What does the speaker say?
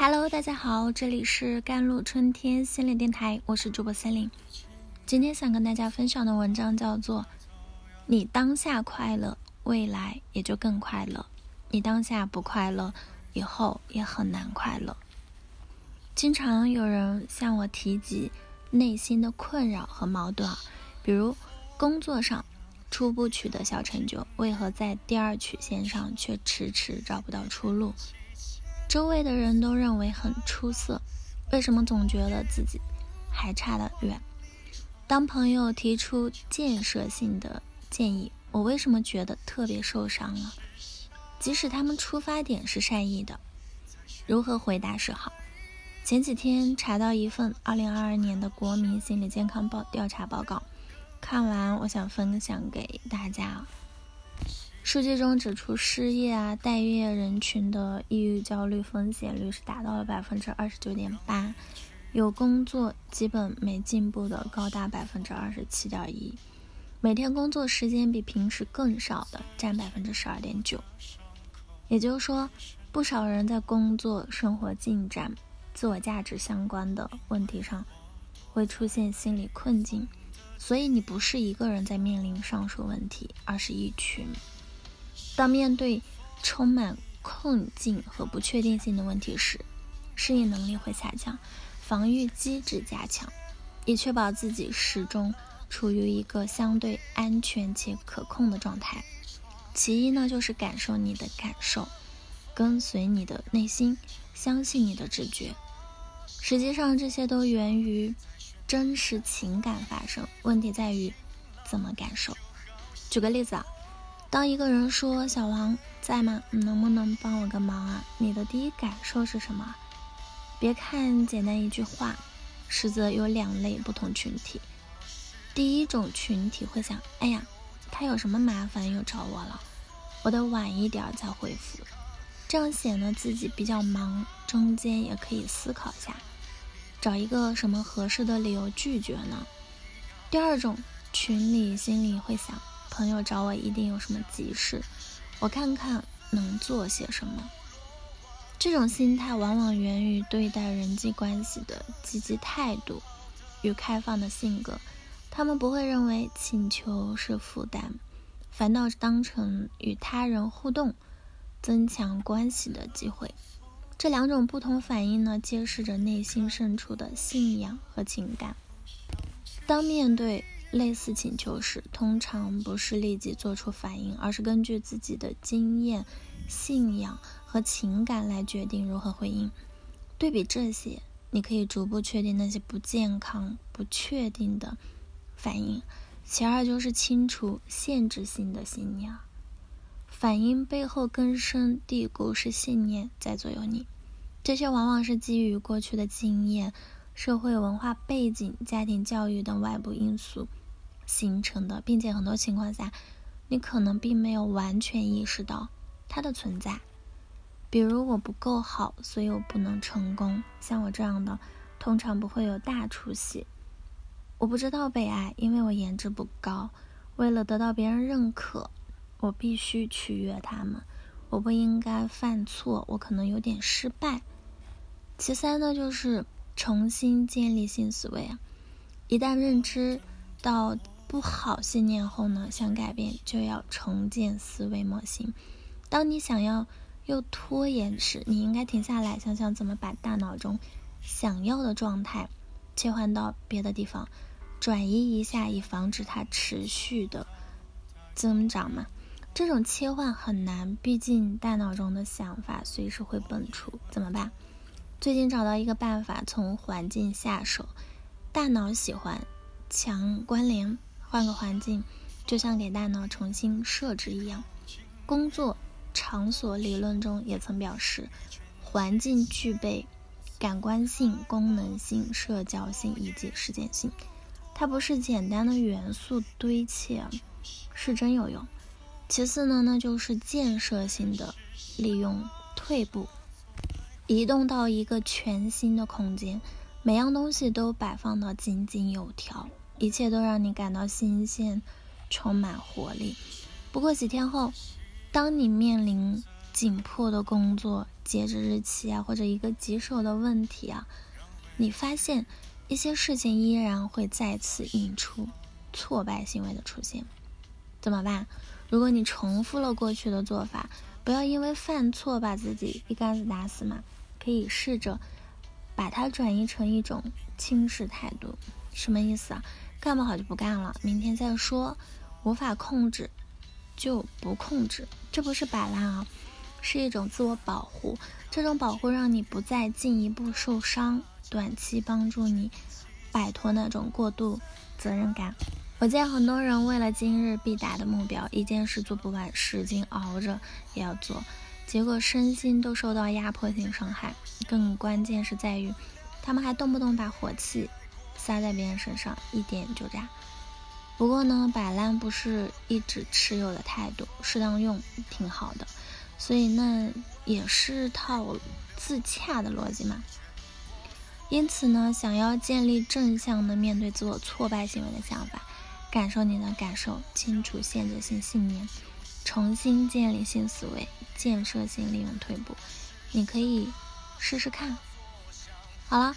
Hello，大家好，这里是甘露春天心灵电台，我是主播森林。今天想跟大家分享的文章叫做《你当下快乐，未来也就更快乐；你当下不快乐，以后也很难快乐》。经常有人向我提及内心的困扰和矛盾，比如工作上初步取得小成就，为何在第二曲线上却迟迟找不到出路？周围的人都认为很出色，为什么总觉得自己还差得远？当朋友提出建设性的建议，我为什么觉得特别受伤呢？即使他们出发点是善意的，如何回答是好？前几天查到一份2022年的国民心理健康报调查报告，看完我想分享给大家。数据中指出，失业啊、待业人群的抑郁焦虑风险率是达到了百分之二十九点八，有工作基本没进步的高达百分之二十七点一，每天工作时间比平时更少的占百分之十二点九。也就是说，不少人在工作、生活进展、自我价值相关的问题上会出现心理困境。所以，你不是一个人在面临上述问题，而是一群。当面对充满困境和不确定性的问题时，适应能力会下降，防御机制加强，以确保自己始终处于一个相对安全且可控的状态。其一呢，就是感受你的感受，跟随你的内心，相信你的直觉。实际上，这些都源于真实情感发生。问题在于怎么感受。举个例子啊。当一个人说“小王在吗？你能不能帮我个忙啊？”你的第一感受是什么？别看简单一句话，实则有两类不同群体。第一种群体会想：“哎呀，他有什么麻烦又找我了？我得晚一点再回复，这样显得自己比较忙。中间也可以思考一下，找一个什么合适的理由拒绝呢？”第二种群里心里会想。朋友找我一定有什么急事，我看看能做些什么。这种心态往往源于对待人际关系的积极态度与开放的性格。他们不会认为请求是负担，反倒当成与他人互动、增强关系的机会。这两种不同反应呢，揭示着内心深处的信仰和情感。当面对。类似请求时，通常不是立即做出反应，而是根据自己的经验、信仰和情感来决定如何回应。对比这些，你可以逐步确定那些不健康、不确定的反应。其二就是清除限制性的信念，反应背后根深蒂固是信念在左右你，这些往往是基于过去的经验。社会文化背景、家庭教育等外部因素形成的，并且很多情况下，你可能并没有完全意识到它的存在。比如，我不够好，所以我不能成功。像我这样的，通常不会有大出息。我不知道被爱，因为我颜值不高。为了得到别人认可，我必须取悦他们。我不应该犯错，我可能有点失败。其三呢，就是。重新建立新思维啊！一旦认知到不好信念后呢，想改变就要重建思维模型。当你想要又拖延时，你应该停下来想想怎么把大脑中想要的状态切换到别的地方，转移一下，以防止它持续的增长嘛。这种切换很难，毕竟大脑中的想法随时会蹦出，怎么办？最近找到一个办法，从环境下手。大脑喜欢强关联，换个环境，就像给大脑重新设置一样。工作场所理论中也曾表示，环境具备感官性、功能性、社交性以及事件性。它不是简单的元素堆砌，是真有用。其次呢，那就是建设性的利用退步。移动到一个全新的空间，每样东西都摆放的井井有条，一切都让你感到新鲜，充满活力。不过几天后，当你面临紧迫的工作、截止日期啊，或者一个棘手的问题啊，你发现一些事情依然会再次引出挫败行为的出现，怎么办？如果你重复了过去的做法，不要因为犯错把自己一竿子打死嘛，可以试着把它转移成一种轻视态度。什么意思啊？干不好就不干了，明天再说。无法控制就不控制，这不是摆烂啊。是一种自我保护，这种保护让你不再进一步受伤，短期帮助你摆脱那种过度责任感。我见很多人为了今日必达的目标，一件事做不完，使劲熬着也要做，结果身心都受到压迫性伤害。更关键是在于，他们还动不动把火气撒在别人身上，一点就炸。不过呢，摆烂不是一直持有的态度，适当用挺好的。所以那也是套自洽的逻辑嘛。因此呢，想要建立正向的面对自我挫败行为的想法，感受你的感受，清除限制性信念，重新建立新思维，建设性利用退步，你可以试试看。好了，